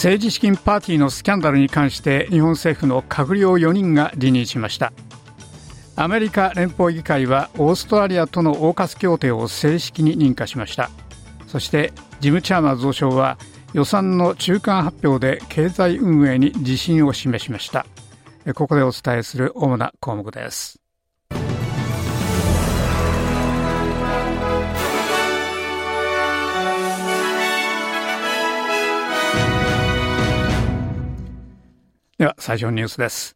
政治資金パーティーのスキャンダルに関して日本政府の閣僚4人が辞任しました。アメリカ連邦議会はオーストラリアとの包括協定を正式に認可しました。そしてジム・チャーマー増相は予算の中間発表で経済運営に自信を示しました。ここでお伝えする主な項目です。では最初のニュースです。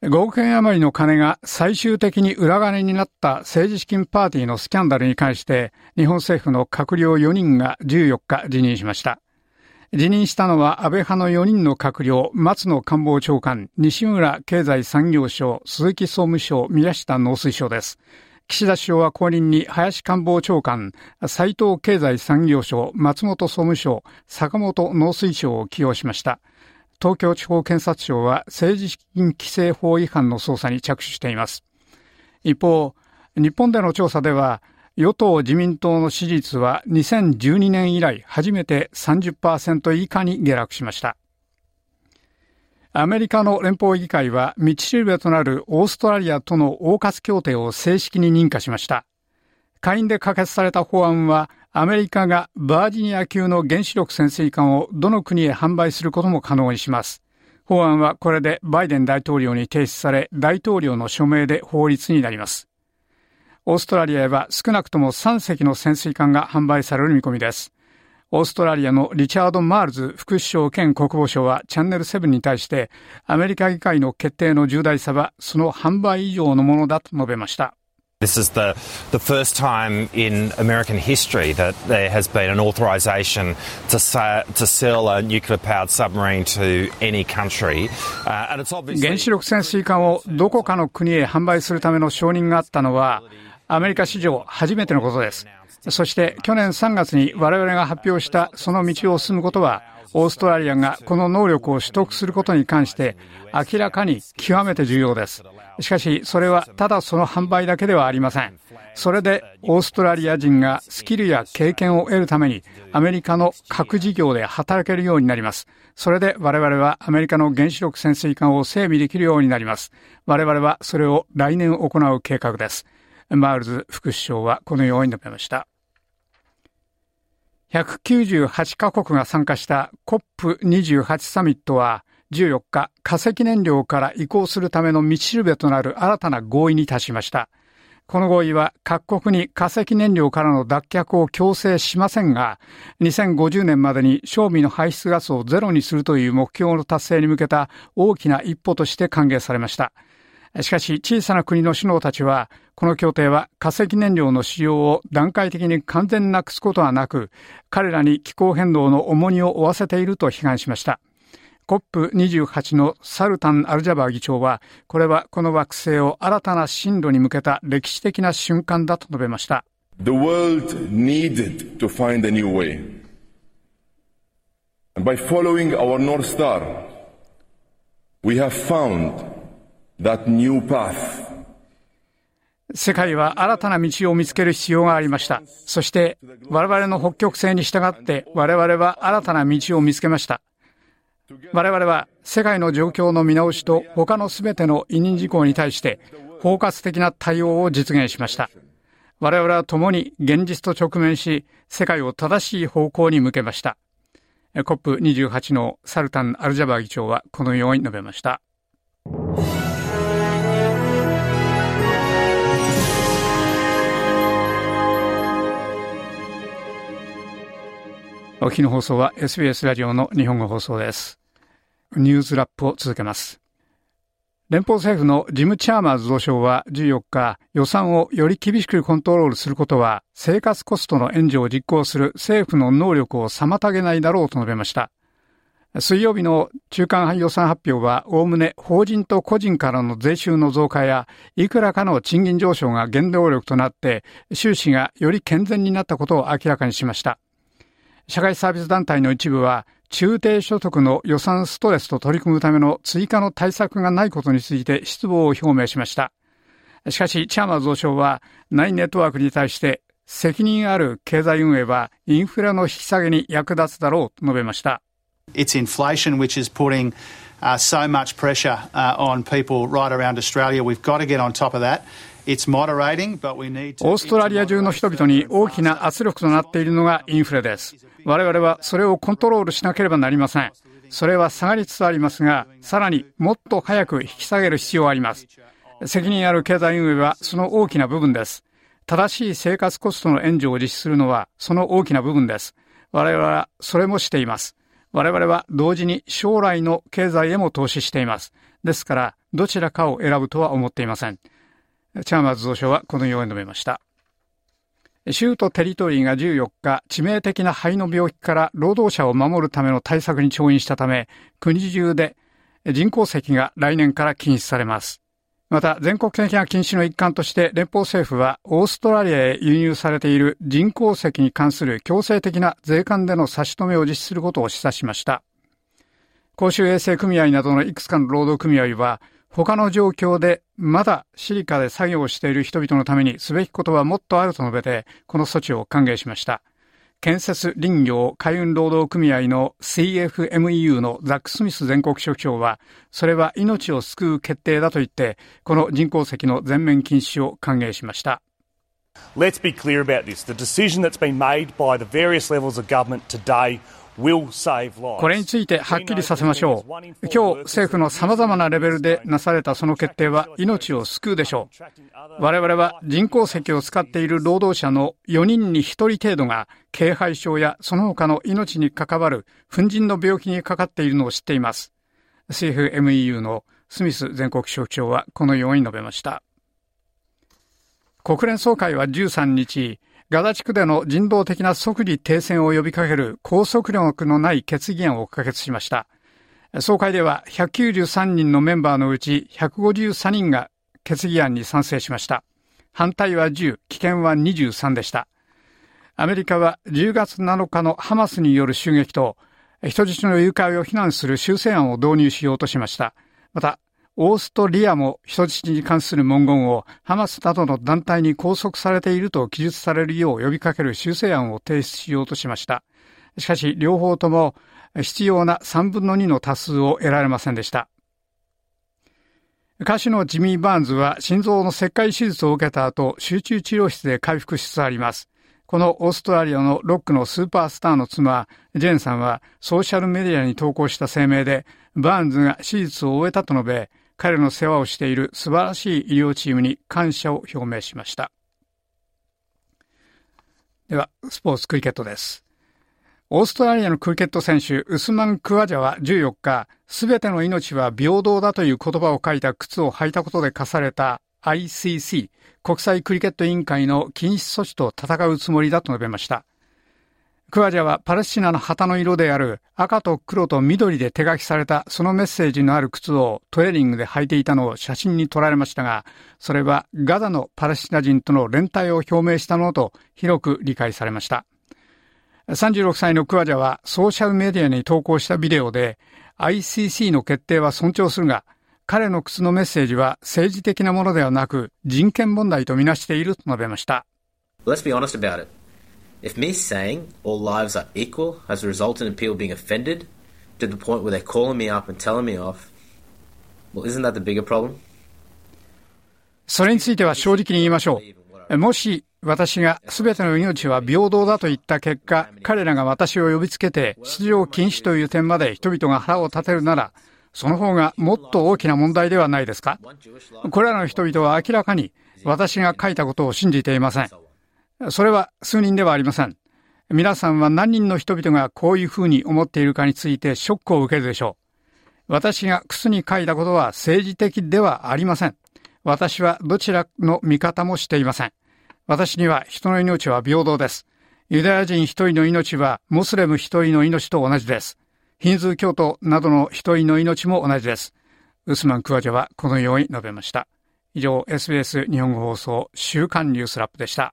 5億円余りの金が最終的に裏金になった政治資金パーティーのスキャンダルに関して日本政府の閣僚4人が14日辞任しました。辞任したのは安倍派の4人の閣僚、松野官房長官、西村経済産業省、鈴木総務省、宮下農水省です。岸田首相は後任に林官房長官、斉藤経済産業省、松本総務省、坂本農水省を起用しました。東京地方検察庁は政治資金規正法違反の捜査に着手しています。一方、日本での調査では、与党自民党の支持率は2012年以来初めて30%以下に下落しました。アメリカの連邦議会は道しるべとなるオーストラリアとの包括協定を正式に認可しました。下院で可決された法案はアメリカがバージニア級の原子力潜水艦をどの国へ販売することも可能にします。法案はこれでバイデン大統領に提出され、大統領の署名で法律になります。オーストラリアへは少なくとも3隻の潜水艦が販売される見込みです。オーストラリアのリチャード・マールズ副首相兼国防相はチャンネル7に対してアメリカ議会の決定の重大さはその販売以上のものだと述べました。This is the, the first time in American history that there has been an authorization to, sa- to sell a nuclear powered submarine to any country. Uh, and it's obviously... 原子力潜水艦をどこかの国へ販売するための承認があったのは、アメリカ史上初めてのことです。そして去年3月に我々が発表したその道を進むことは、オーストラリアがこの能力を取得することに関して明らかに極めて重要です。しかし、それはただその販売だけではありません。それで、オーストラリア人がスキルや経験を得るために、アメリカの核事業で働けるようになります。それで我々はアメリカの原子力潜水艦を整備できるようになります。我々はそれを来年行う計画です。マールズ副首相はこのように述べました。198カ国が参加した COP28 サミットは14日、化石燃料から移行するための道しるべとなる新たな合意に達しました。この合意は各国に化石燃料からの脱却を強制しませんが、2050年までに賞味の排出ガスをゼロにするという目標の達成に向けた大きな一歩として歓迎されました。しかし小さな国の首脳たちは、この協定は化石燃料の使用を段階的に完全なくすことはなく、彼らに気候変動の重荷を負わせていると批判しました。COP28 のサルタン・アルジャバー議長は、これはこの惑星を新たな進路に向けた歴史的な瞬間だと述べました。The world needed to find a new way. And by following our North Star, we have found that new path. 世界は新たな道を見つける必要がありました。そして我々の北極星に従って我々は新たな道を見つけました。我々は世界の状況の見直しと他の全ての委任事項に対して包括的な対応を実現しました。我々は共に現実と直面し、世界を正しい方向に向けました。COP28 のサルタン・アルジャバー議長はこのように述べました。お日の放送は SBS ラジオの日本語放送です。ニュースラップを続けます。連邦政府のジム・チャーマーズ増相は14日、予算をより厳しくコントロールすることは、生活コストの援助を実行する政府の能力を妨げないだろうと述べました。水曜日の中間予算発表は、おおむね法人と個人からの税収の増加や、いくらかの賃金上昇が原動力となって、収支がより健全になったことを明らかにしました。社会サービス団体の一部は、中低所得の予算ストレスと取り組むための追加の対策がないことについて失望を表明しました。しかし、チャーマー増相は、ナインネットワークに対して、責任ある経済運営はインフラの引き下げに役立つだろうと述べました。It's inflation which is putting uh, so much pressure uh, on people right around Australia. We've got to get on top of that. オーストラリア中の人々に大きな圧力となっているのがインフレです。我々はそれをコントロールしなければなりません。それは下がりつつありますが、さらにもっと早く引き下げる必要があります。責任ある経済運営はその大きな部分です。正しい生活コストの援助を実施するのはその大きな部分です。我々はそれもしています。我々は同時に将来の経済へも投資しています。ですから、どちらかを選ぶとは思っていません。チャーマーズ蔵相はこのように述べました。州とテリトリーが14日、致命的な肺の病気から労働者を守るための対策に調印したため、国中で人工石が来年から禁止されます。また、全国的な禁止の一環として連邦政府はオーストラリアへ輸入されている人工石に関する強制的な税関での差し止めを実施することを示唆しました。公衆衛生組合などのいくつかの労働組合は、他の状況でまだシリカで作業をしている人々のためにすべきことはもっとあると述べて、この措置を歓迎しました。建設林業海運労働組合の CFMEU のザック・スミス全国職長は、それは命を救う決定だと言って、この人工石の全面禁止を歓迎しました。Let's be clear about this. The decision that's been made by the various levels of government today これについてはっきりさせましょう。今日政府の様々なレベルでなされたその決定は命を救うでしょう。我々は人工石を使っている労働者の4人に1人程度が軽肺症やその他の命に関わる粉塵の病気にかかっているのを知っています。CFMEU のスミス全国省長はこのように述べました。国連総会は13日、ガザ地区での人道的な即時停戦を呼びかける拘束力のない決議案を可決しました。総会では193人のメンバーのうち153人が決議案に賛成しました。反対は10、棄権は23でした。アメリカは10月7日のハマスによる襲撃と人質の誘拐を非難する修正案を導入しようとしました。また、オーストリアも人質に関する文言をハマスなどの団体に拘束されていると記述されるよう呼びかける修正案を提出しようとしました。しかし、両方とも必要な3分の2の多数を得られませんでした。歌手のジミー・バーンズは心臓の切開手術を受けた後、集中治療室で回復しつつあります。このオーストラリアのロックのスーパースターの妻、ジェーンさんはソーシャルメディアに投稿した声明で、バーンズが手術を終えたと述べ、彼の世話をしている素晴らしい医療チームに感謝を表明しました。では、スポーツクリケットです。オーストラリアのクリケット選手、ウスマン・クワジャは14日、すべての命は平等だという言葉を書いた靴を履いたことで課された ICC、国際クリケット委員会の禁止措置と戦うつもりだと述べました。クワジャはパレスチナの旗の色である赤と黒と緑で手書きされたそのメッセージのある靴をトレーニングで履いていたのを写真に撮られましたが、それはガザのパレスチナ人との連帯を表明したものと広く理解されました。36歳のクワジャはソーシャルメディアに投稿したビデオで ICC の決定は尊重するが、彼の靴のメッセージは政治的なものではなく人権問題とみなしていると述べました。Let's be honest about it. If me saying all lives are equal has resulted in people being offended to the point where they're calling me up and telling me off, well, isn't that the bigger problem? それについては正直に言いましょう。もし私が全ての命は平等だと言った結果、彼らが私を呼びつけて出場禁止という点まで人々が腹を立てるなら、その方がもっと大きな問題ではないですかこれらの人々は明らかに私が書いたことを信じていません。それは数人ではありません。皆さんは何人の人々がこういうふうに思っているかについてショックを受けるでしょう。私が靴に書いたことは政治的ではありません。私はどちらの味方もしていません。私には人の命は平等です。ユダヤ人一人の命はモスレム一人の命と同じです。ヒンズー教徒などの一人の命も同じです。ウスマン・クワジャはこのように述べました。以上、SBS 日本語放送週刊ニュースラップでした。